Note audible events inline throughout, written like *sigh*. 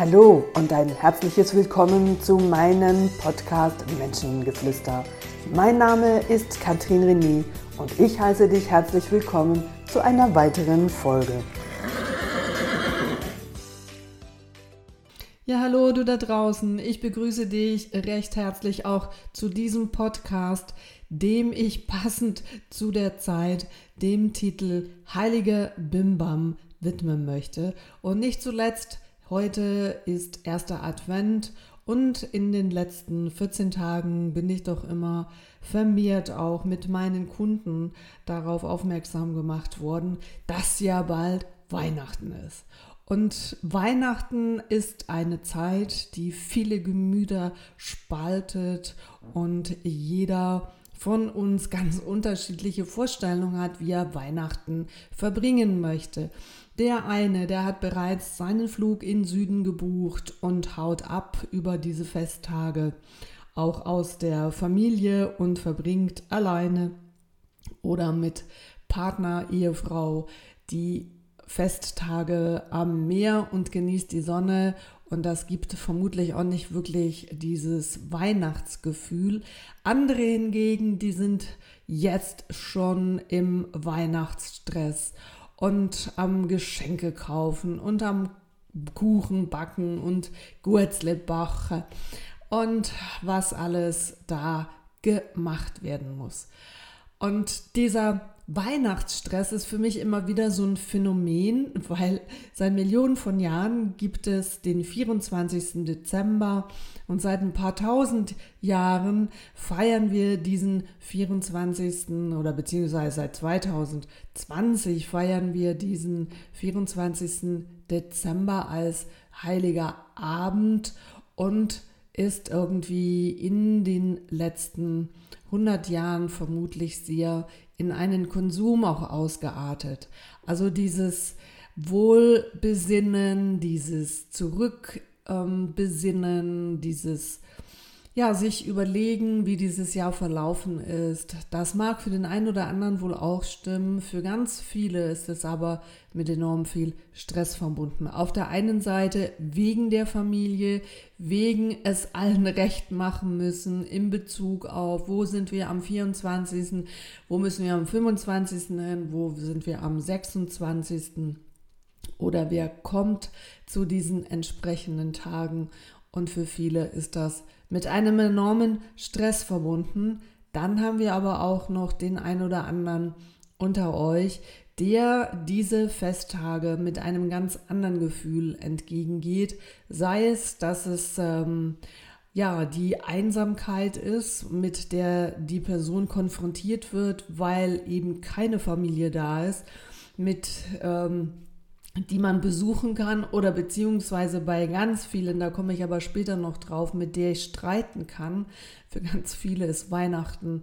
Hallo und ein herzliches Willkommen zu meinem Podcast Menschengeflüster. Mein Name ist Katrin René und ich heiße dich herzlich willkommen zu einer weiteren Folge. Ja, hallo du da draußen. Ich begrüße dich recht herzlich auch zu diesem Podcast, dem ich passend zu der Zeit dem Titel Heilige Bimbam widmen möchte. Und nicht zuletzt, heute ist erster Advent und in den letzten 14 Tagen bin ich doch immer vermehrt auch mit meinen Kunden darauf aufmerksam gemacht worden, dass ja bald Weihnachten ist. Und Weihnachten ist eine Zeit, die viele Gemüter spaltet und jeder von uns *laughs* ganz unterschiedliche Vorstellungen hat, wie er Weihnachten verbringen möchte. Der eine, der hat bereits seinen Flug in Süden gebucht und haut ab über diese Festtage, auch aus der Familie und verbringt alleine oder mit Partner, Ehefrau die Festtage am Meer und genießt die Sonne. Und das gibt vermutlich auch nicht wirklich dieses Weihnachtsgefühl. Andere hingegen, die sind jetzt schon im Weihnachtsstress und am Geschenke kaufen und am Kuchen backen und Gurzlebach und was alles da gemacht werden muss. Und dieser Weihnachtsstress ist für mich immer wieder so ein Phänomen, weil seit Millionen von Jahren gibt es den 24. Dezember und seit ein paar tausend Jahren feiern wir diesen 24. oder beziehungsweise seit 2020 feiern wir diesen 24. Dezember als heiliger Abend und ist irgendwie in den letzten 100 Jahren vermutlich sehr in einen Konsum auch ausgeartet. Also dieses Wohlbesinnen, dieses Zurückbesinnen, ähm, dieses ja, sich überlegen, wie dieses Jahr verlaufen ist. Das mag für den einen oder anderen wohl auch stimmen. Für ganz viele ist es aber mit enorm viel Stress verbunden. Auf der einen Seite wegen der Familie, wegen es allen *laughs* recht machen müssen in Bezug auf, wo sind wir am 24., wo müssen wir am 25. hin, wo sind wir am 26. Oder wer kommt zu diesen entsprechenden Tagen. Und für viele ist das mit einem enormen Stress verbunden. Dann haben wir aber auch noch den ein oder anderen unter euch, der diese Festtage mit einem ganz anderen Gefühl entgegengeht. Sei es, dass es ähm, ja die Einsamkeit ist, mit der die Person konfrontiert wird, weil eben keine Familie da ist, mit ähm, die man besuchen kann oder beziehungsweise bei ganz vielen, da komme ich aber später noch drauf, mit der ich streiten kann. Für ganz viele ist Weihnachten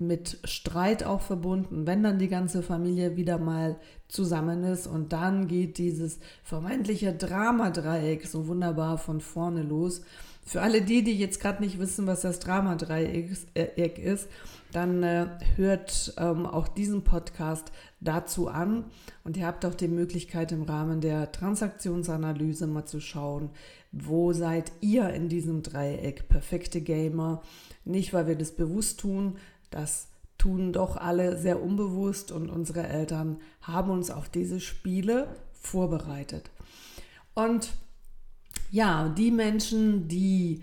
mit Streit auch verbunden, wenn dann die ganze Familie wieder mal zusammen ist und dann geht dieses vermeintliche Dramadreieck so wunderbar von vorne los. Für alle die, die jetzt gerade nicht wissen, was das Dramadreieck ist, dann äh, hört ähm, auch diesen Podcast dazu an und ihr habt auch die Möglichkeit im Rahmen der Transaktionsanalyse mal zu schauen, wo seid ihr in diesem Dreieck perfekte Gamer. Nicht, weil wir das bewusst tun, das tun doch alle sehr unbewusst und unsere Eltern haben uns auf diese Spiele vorbereitet. Und ja, die Menschen, die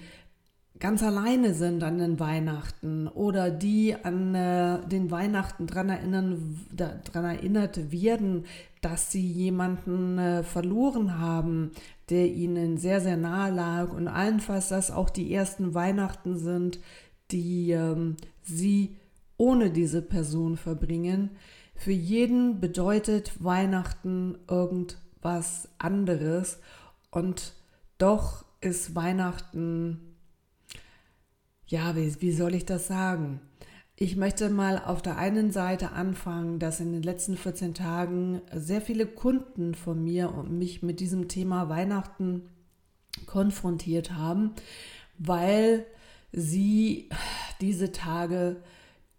ganz alleine sind an den Weihnachten oder die an äh, den Weihnachten daran erinnern, daran erinnert werden, dass sie jemanden äh, verloren haben, der ihnen sehr, sehr nahe lag und allenfalls, dass auch die ersten Weihnachten sind, die ähm, sie ohne diese Person verbringen. Für jeden bedeutet Weihnachten irgendwas anderes und doch ist Weihnachten ja, wie, wie soll ich das sagen? Ich möchte mal auf der einen Seite anfangen, dass in den letzten 14 Tagen sehr viele Kunden von mir und mich mit diesem Thema Weihnachten konfrontiert haben, weil sie diese Tage,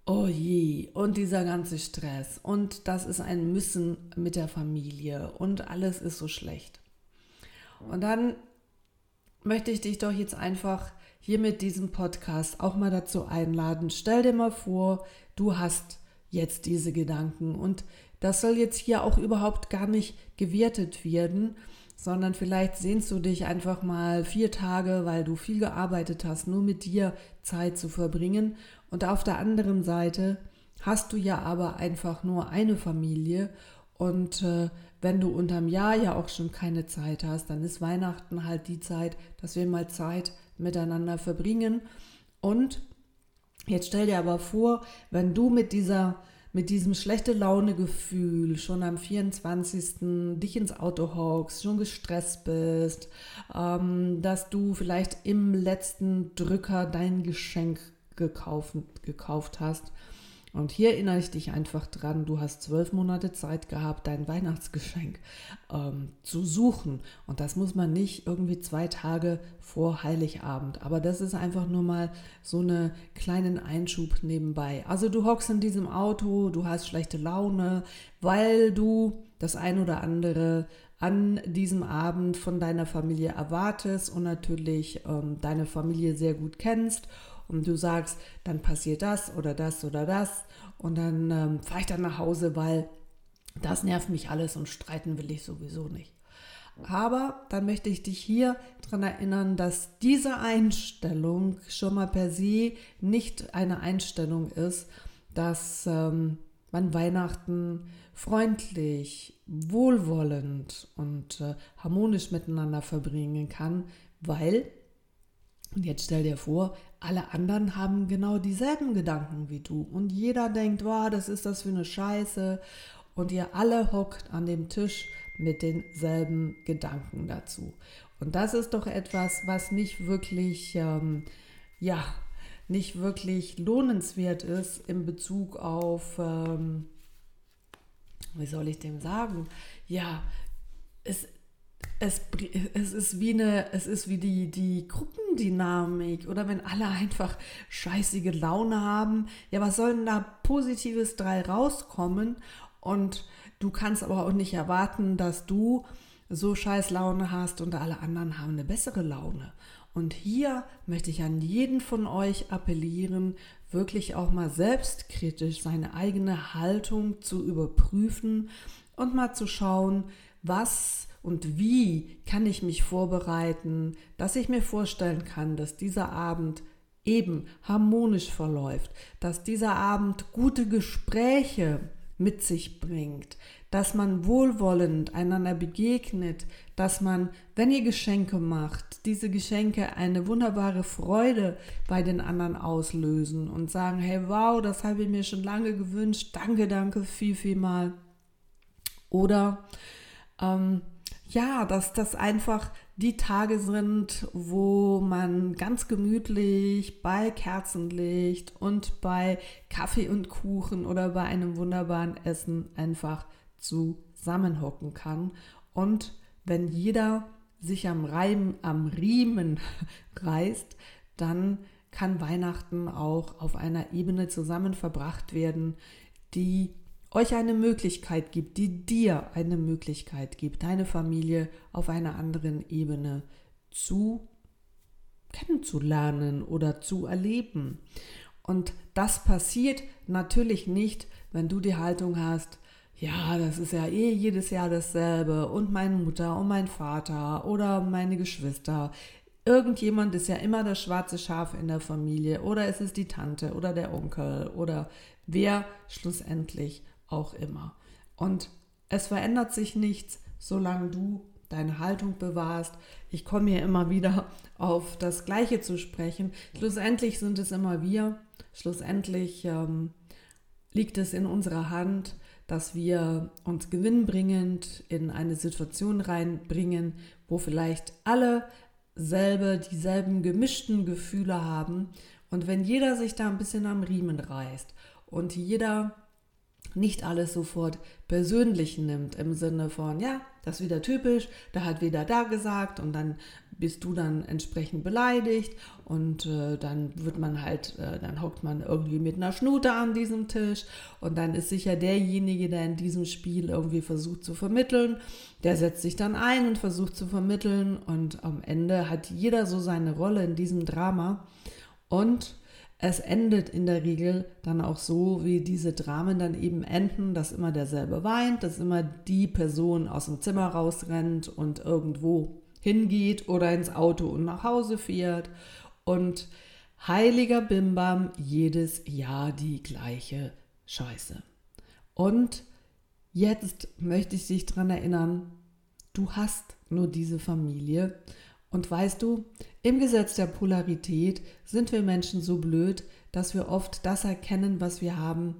oh je, und dieser ganze Stress und das ist ein Müssen mit der Familie und alles ist so schlecht. Und dann möchte ich dich doch jetzt einfach hier mit diesem Podcast auch mal dazu einladen. Stell dir mal vor, du hast jetzt diese Gedanken und das soll jetzt hier auch überhaupt gar nicht gewertet werden, sondern vielleicht sehnst du dich einfach mal vier Tage, weil du viel gearbeitet hast, nur mit dir Zeit zu verbringen. Und auf der anderen Seite hast du ja aber einfach nur eine Familie und äh, wenn du unterm Jahr ja auch schon keine Zeit hast, dann ist Weihnachten halt die Zeit, dass wir mal Zeit miteinander verbringen. Und jetzt stell dir aber vor, wenn du mit dieser mit diesem schlechte Laune Gefühl schon am 24. dich ins Auto hockst, schon gestresst bist, ähm, dass du vielleicht im letzten Drücker dein Geschenk gekauft, gekauft hast und hier erinnere ich dich einfach dran, du hast zwölf Monate Zeit gehabt, dein Weihnachtsgeschenk ähm, zu suchen. Und das muss man nicht irgendwie zwei Tage vor Heiligabend. Aber das ist einfach nur mal so einen kleinen Einschub nebenbei. Also du hockst in diesem Auto, du hast schlechte Laune, weil du das ein oder andere an diesem Abend von deiner Familie erwartest und natürlich ähm, deine Familie sehr gut kennst und du sagst, dann passiert das oder das oder das und dann ähm, fahre ich dann nach Hause, weil das nervt mich alles und streiten will ich sowieso nicht. Aber dann möchte ich dich hier daran erinnern, dass diese Einstellung schon mal per se nicht eine Einstellung ist, dass ähm, man Weihnachten freundlich, wohlwollend und äh, harmonisch miteinander verbringen kann, weil, und jetzt stell dir vor, alle anderen haben genau dieselben Gedanken wie du. Und jeder denkt, wow, das ist das für eine Scheiße. Und ihr alle hockt an dem Tisch mit denselben Gedanken dazu. Und das ist doch etwas, was nicht wirklich, ähm, ja, nicht wirklich lohnenswert ist in Bezug auf, ähm, wie soll ich dem sagen? Ja, es, es, es ist wie eine, es ist wie die, die Gruppendynamik oder wenn alle einfach scheißige Laune haben. Ja, was soll denn da Positives drei rauskommen? Und du kannst aber auch nicht erwarten, dass du so scheiß Laune hast und alle anderen haben eine bessere Laune. Und hier möchte ich an jeden von euch appellieren, wirklich auch mal selbstkritisch seine eigene Haltung zu überprüfen und mal zu schauen, was und wie kann ich mich vorbereiten, dass ich mir vorstellen kann, dass dieser Abend eben harmonisch verläuft, dass dieser Abend gute Gespräche mit sich bringt, dass man wohlwollend einander begegnet, dass man, wenn ihr Geschenke macht, diese Geschenke eine wunderbare Freude bei den anderen auslösen und sagen, hey, wow, das habe ich mir schon lange gewünscht, danke, danke, viel, viel mal. Oder ähm, ja, dass das einfach die Tage sind, wo man ganz gemütlich bei Kerzenlicht und bei Kaffee und Kuchen oder bei einem wunderbaren Essen einfach zusammenhocken kann. Und wenn jeder sich am, Reim, am Riemen *laughs* reißt, dann kann Weihnachten auch auf einer Ebene zusammen verbracht werden, die euch eine Möglichkeit gibt, die dir eine Möglichkeit gibt, deine Familie auf einer anderen Ebene zu kennenzulernen oder zu erleben. Und das passiert natürlich nicht, wenn du die Haltung hast, ja, das ist ja eh jedes Jahr dasselbe und meine Mutter und mein Vater oder meine Geschwister. Irgendjemand ist ja immer das schwarze Schaf in der Familie oder es ist die Tante oder der Onkel oder wer schlussendlich auch immer. Und es verändert sich nichts, solange du deine Haltung bewahrst. Ich komme hier immer wieder auf das Gleiche zu sprechen. Schlussendlich sind es immer wir. Schlussendlich ähm, liegt es in unserer Hand, dass wir uns gewinnbringend in eine Situation reinbringen, wo vielleicht alle selbe, dieselben gemischten Gefühle haben. Und wenn jeder sich da ein bisschen am Riemen reißt und jeder nicht alles sofort persönlich nimmt im Sinne von, ja, das ist wieder typisch, da hat wieder da gesagt und dann bist du dann entsprechend beleidigt und äh, dann wird man halt, äh, dann hockt man irgendwie mit einer Schnute an diesem Tisch und dann ist sicher derjenige, der in diesem Spiel irgendwie versucht zu vermitteln, der setzt sich dann ein und versucht zu vermitteln und am Ende hat jeder so seine Rolle in diesem Drama und es endet in der Regel dann auch so, wie diese Dramen dann eben enden, dass immer derselbe weint, dass immer die Person aus dem Zimmer rausrennt und irgendwo hingeht oder ins Auto und nach Hause fährt und heiliger Bimbam jedes Jahr die gleiche Scheiße. Und jetzt möchte ich dich daran erinnern, du hast nur diese Familie und weißt du, im Gesetz der Polarität sind wir Menschen so blöd, dass wir oft das erkennen, was wir haben,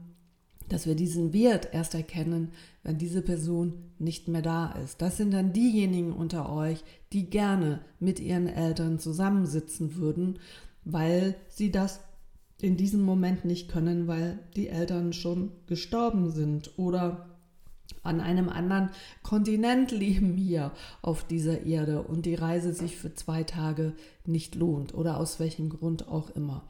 dass wir diesen Wert erst erkennen, wenn diese Person nicht mehr da ist. Das sind dann diejenigen unter euch, die gerne mit ihren Eltern zusammensitzen würden, weil sie das in diesem Moment nicht können, weil die Eltern schon gestorben sind oder an einem anderen Kontinent leben hier auf dieser Erde und die Reise sich für zwei Tage nicht lohnt oder aus welchem Grund auch immer.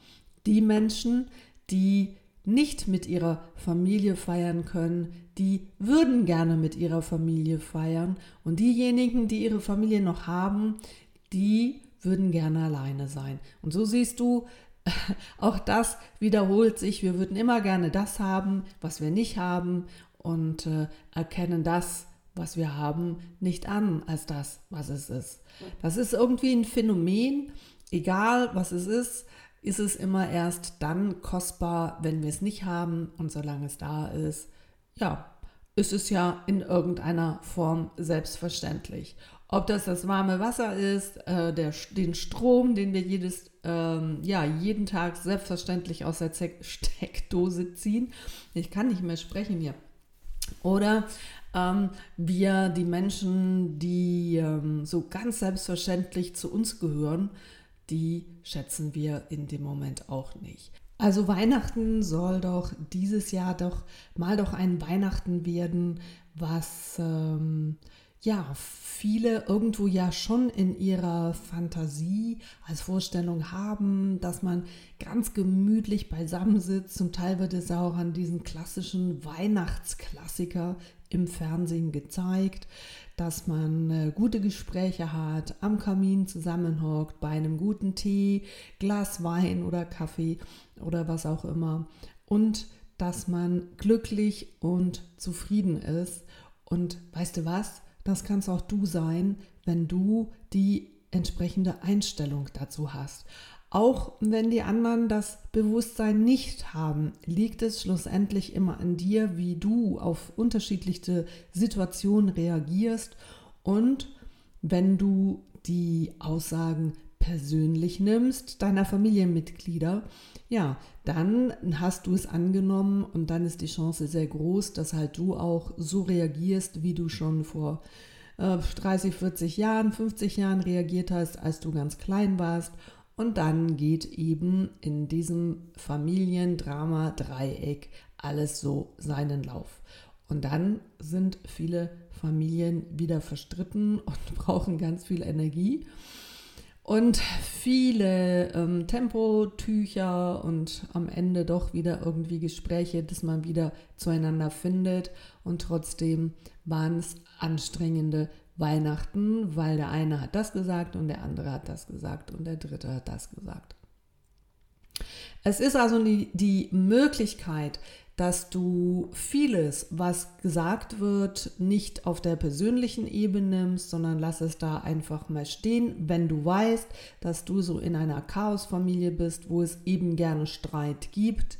Die Menschen, die nicht mit ihrer Familie feiern können, die würden gerne mit ihrer Familie feiern und diejenigen, die ihre Familie noch haben, die würden gerne alleine sein. Und so siehst du, *laughs* auch das wiederholt sich. Wir würden immer gerne das haben, was wir nicht haben und äh, erkennen das, was wir haben, nicht an als das, was es ist. Das ist irgendwie ein Phänomen, egal was es ist, ist es immer erst dann kostbar, wenn wir es nicht haben und solange es da ist, ja, ist es ja in irgendeiner Form selbstverständlich. Ob das das warme Wasser ist, äh, der, den Strom, den wir jedes, ähm, ja, jeden Tag selbstverständlich aus der Steckdose ziehen. Ich kann nicht mehr sprechen hier. Oder ähm, wir, die Menschen, die ähm, so ganz selbstverständlich zu uns gehören, die schätzen wir in dem Moment auch nicht. Also Weihnachten soll doch dieses Jahr doch mal doch ein Weihnachten werden, was ähm, ja, viele irgendwo ja schon in ihrer Fantasie als Vorstellung haben, dass man ganz gemütlich beisammensitzt. Zum Teil wird es auch an diesen klassischen Weihnachtsklassiker im Fernsehen gezeigt, dass man äh, gute Gespräche hat, am Kamin zusammenhockt, bei einem guten Tee, Glas Wein oder Kaffee oder was auch immer. Und dass man glücklich und zufrieden ist. Und weißt du was? Das kannst auch du sein, wenn du die entsprechende Einstellung dazu hast. Auch wenn die anderen das Bewusstsein nicht haben, liegt es schlussendlich immer an dir, wie du auf unterschiedliche Situationen reagierst und wenn du die Aussagen persönlich nimmst, deiner Familienmitglieder, ja, dann hast du es angenommen und dann ist die Chance sehr groß, dass halt du auch so reagierst, wie du schon vor äh, 30, 40 Jahren, 50 Jahren reagiert hast, als du ganz klein warst. Und dann geht eben in diesem Familiendrama-Dreieck alles so seinen Lauf. Und dann sind viele Familien wieder verstritten *laughs* und brauchen ganz viel Energie und viele ähm, Tempotücher und am Ende doch wieder irgendwie Gespräche, dass man wieder zueinander findet. Und trotzdem waren es anstrengende Weihnachten, weil der eine hat das gesagt und der andere hat das gesagt und der dritte hat das gesagt. Es ist also die, die Möglichkeit, dass du vieles, was gesagt wird, nicht auf der persönlichen Ebene nimmst, sondern lass es da einfach mal stehen, wenn du weißt, dass du so in einer Chaosfamilie bist, wo es eben gerne Streit gibt,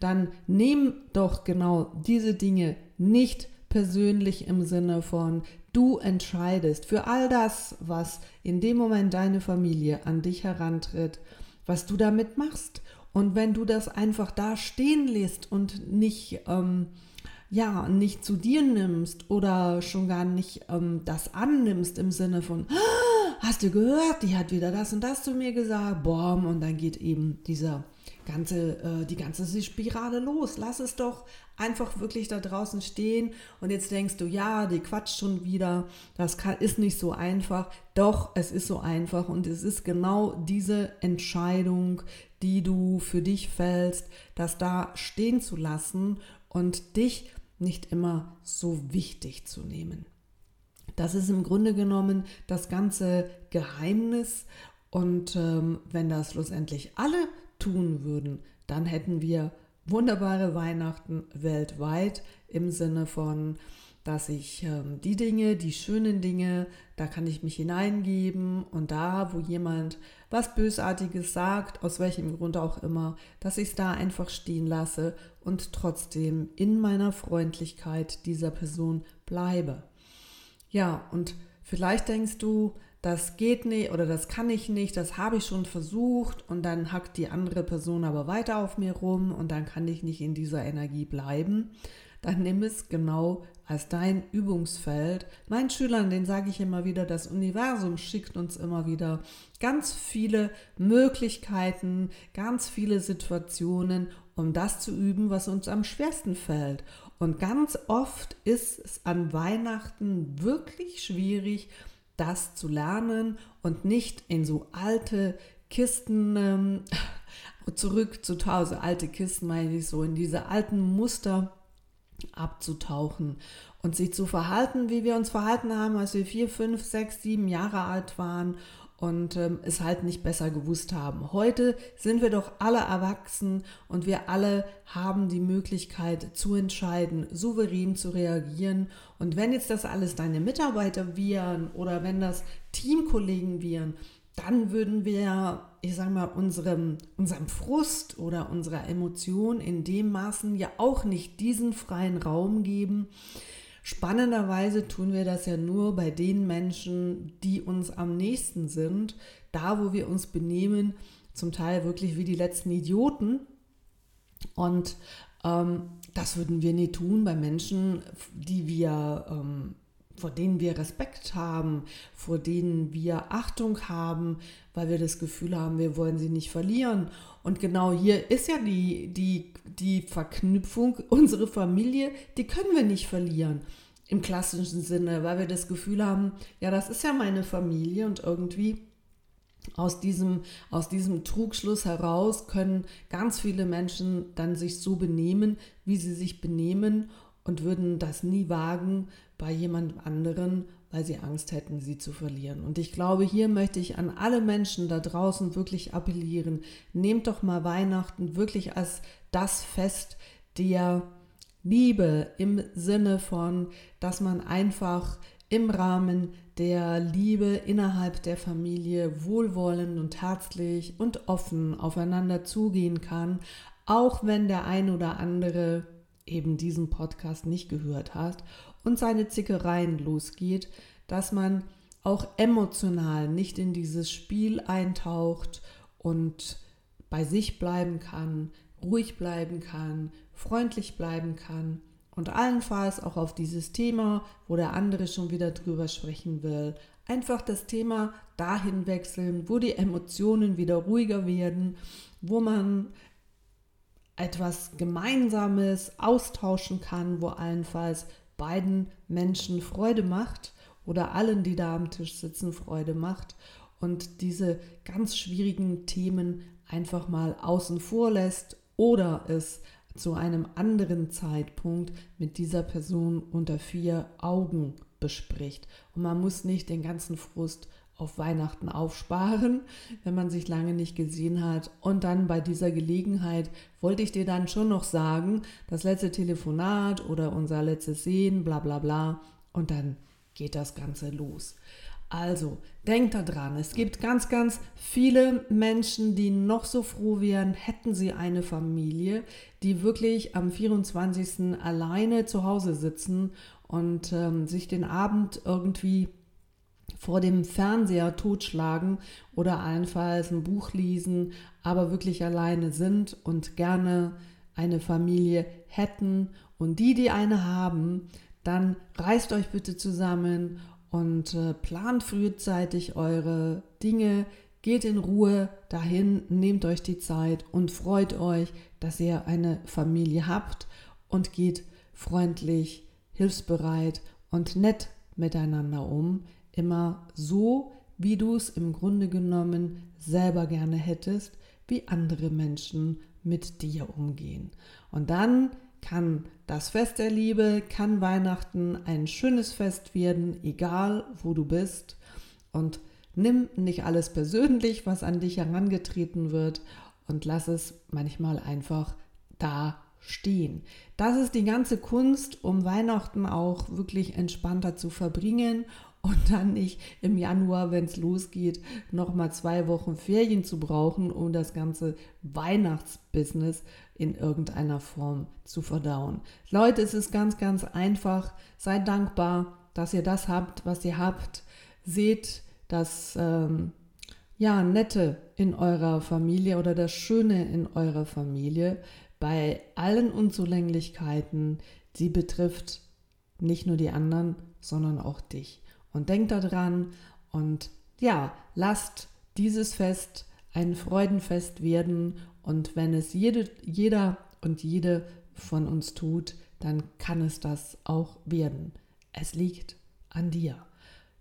dann nimm doch genau diese Dinge nicht persönlich im Sinne von du entscheidest für all das, was in dem Moment deine Familie an dich herantritt, was du damit machst und wenn du das einfach da stehen lässt und nicht, ähm, ja, nicht zu dir nimmst oder schon gar nicht ähm, das annimmst im Sinne von, ah, hast du gehört, die hat wieder das und das zu mir gesagt, boom, und dann geht eben dieser ganze, äh, die ganze Spirale los. Lass es doch einfach wirklich da draußen stehen und jetzt denkst du, ja, die quatscht schon wieder, das kann, ist nicht so einfach. Doch, es ist so einfach und es ist genau diese Entscheidung, die du für dich fällst, das da stehen zu lassen und dich nicht immer so wichtig zu nehmen. Das ist im Grunde genommen das ganze Geheimnis. Und ähm, wenn das schlussendlich alle tun würden, dann hätten wir wunderbare Weihnachten weltweit im Sinne von, dass ich ähm, die Dinge, die schönen Dinge, da kann ich mich hineingeben und da, wo jemand was Bösartiges sagt, aus welchem Grund auch immer, dass ich es da einfach stehen lasse und trotzdem in meiner Freundlichkeit dieser Person bleibe. Ja, und vielleicht denkst du, das geht nicht oder das kann ich nicht, das habe ich schon versucht und dann hackt die andere Person aber weiter auf mir rum und dann kann ich nicht in dieser Energie bleiben. Dann nimm es genau als dein Übungsfeld. Meinen Schülern, den sage ich immer wieder, das Universum schickt uns immer wieder ganz viele Möglichkeiten, ganz viele Situationen, um das zu üben, was uns am schwersten fällt. Und ganz oft ist es an Weihnachten wirklich schwierig, das zu lernen und nicht in so alte Kisten ähm, *laughs* zurück zu Hause, alte Kisten meine ich so, in diese alten Muster abzutauchen und sich zu verhalten, wie wir uns verhalten haben, als wir vier, fünf, sechs, sieben Jahre alt waren und ähm, es halt nicht besser gewusst haben. Heute sind wir doch alle erwachsen und wir alle haben die Möglichkeit zu entscheiden, souverän zu reagieren. Und wenn jetzt das alles deine Mitarbeiter wären oder wenn das Teamkollegen wären, dann würden wir, ich sage mal, unserem, unserem Frust oder unserer Emotion in dem Maßen ja auch nicht diesen freien Raum geben, Spannenderweise tun wir das ja nur bei den Menschen, die uns am nächsten sind, da wo wir uns benehmen, zum Teil wirklich wie die letzten Idioten. Und ähm, das würden wir nie tun bei Menschen, die wir ähm, vor denen wir Respekt haben, vor denen wir Achtung haben, weil wir das Gefühl haben, wir wollen sie nicht verlieren. Und genau hier ist ja die, die, die Verknüpfung, unsere Familie, die können wir nicht verlieren. Im klassischen Sinne, weil wir das Gefühl haben, ja, das ist ja meine Familie und irgendwie aus diesem, aus diesem Trugschluss heraus können ganz viele Menschen dann sich so benehmen, wie sie sich benehmen und würden das nie wagen bei jemand anderen, weil sie Angst hätten, sie zu verlieren. Und ich glaube, hier möchte ich an alle Menschen da draußen wirklich appellieren. Nehmt doch mal Weihnachten wirklich als das Fest der Liebe im Sinne von, dass man einfach im Rahmen der Liebe innerhalb der Familie wohlwollend und herzlich und offen aufeinander zugehen kann, auch wenn der ein oder andere eben diesen Podcast nicht gehört hat und seine Zickereien losgeht, dass man auch emotional nicht in dieses Spiel eintaucht und bei sich bleiben kann, ruhig bleiben kann, freundlich bleiben kann und allenfalls auch auf dieses Thema, wo der andere schon wieder drüber sprechen will, einfach das Thema dahin wechseln, wo die Emotionen wieder ruhiger werden, wo man etwas Gemeinsames austauschen kann, wo allenfalls beiden Menschen Freude macht oder allen, die da am Tisch sitzen, Freude macht und diese ganz schwierigen Themen einfach mal außen vor lässt oder es zu einem anderen Zeitpunkt mit dieser Person unter vier Augen bespricht. Und man muss nicht den ganzen Frust auf Weihnachten aufsparen, wenn man sich lange nicht gesehen hat. Und dann bei dieser Gelegenheit wollte ich dir dann schon noch sagen, das letzte Telefonat oder unser letztes Sehen, bla bla bla. Und dann geht das Ganze los. Also, denkt daran, es gibt ganz, ganz viele Menschen, die noch so froh wären, hätten sie eine Familie, die wirklich am 24. alleine zu Hause sitzen und ähm, sich den Abend irgendwie vor dem Fernseher totschlagen oder allenfalls ein Buch lesen, aber wirklich alleine sind und gerne eine Familie hätten. Und die, die eine haben, dann reißt euch bitte zusammen und äh, plant frühzeitig eure Dinge, Geht in Ruhe dahin, nehmt euch die Zeit und freut euch, dass ihr eine Familie habt und geht freundlich, hilfsbereit und nett miteinander um. Immer so, wie du es im Grunde genommen selber gerne hättest, wie andere Menschen mit dir umgehen. Und dann kann das Fest der Liebe, kann Weihnachten ein schönes Fest werden, egal wo du bist. Und nimm nicht alles persönlich, was an dich herangetreten wird und lass es manchmal einfach da stehen. Das ist die ganze Kunst, um Weihnachten auch wirklich entspannter zu verbringen und dann nicht im Januar, wenn es losgeht, nochmal zwei Wochen Ferien zu brauchen, um das ganze Weihnachtsbusiness in irgendeiner Form zu verdauen. Leute, es ist ganz, ganz einfach. Seid dankbar, dass ihr das habt, was ihr habt. Seht das ähm, ja, Nette in eurer Familie oder das Schöne in eurer Familie bei allen Unzulänglichkeiten, die betrifft nicht nur die anderen, sondern auch dich. Und denkt daran und ja, lasst dieses Fest ein Freudenfest werden und wenn es jede, jeder und jede von uns tut, dann kann es das auch werden. Es liegt an dir.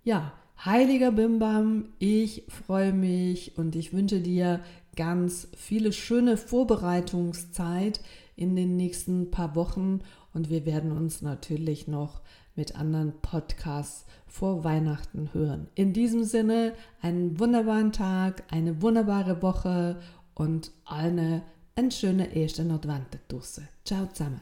Ja, heiliger Bimbam, ich freue mich und ich wünsche dir ganz viele schöne Vorbereitungszeit in den nächsten paar Wochen und wir werden uns natürlich noch mit anderen Podcasts vor Weihnachten hören. In diesem Sinne einen wunderbaren Tag, eine wunderbare Woche und eine, eine schöne erste Advent Ciao zusammen.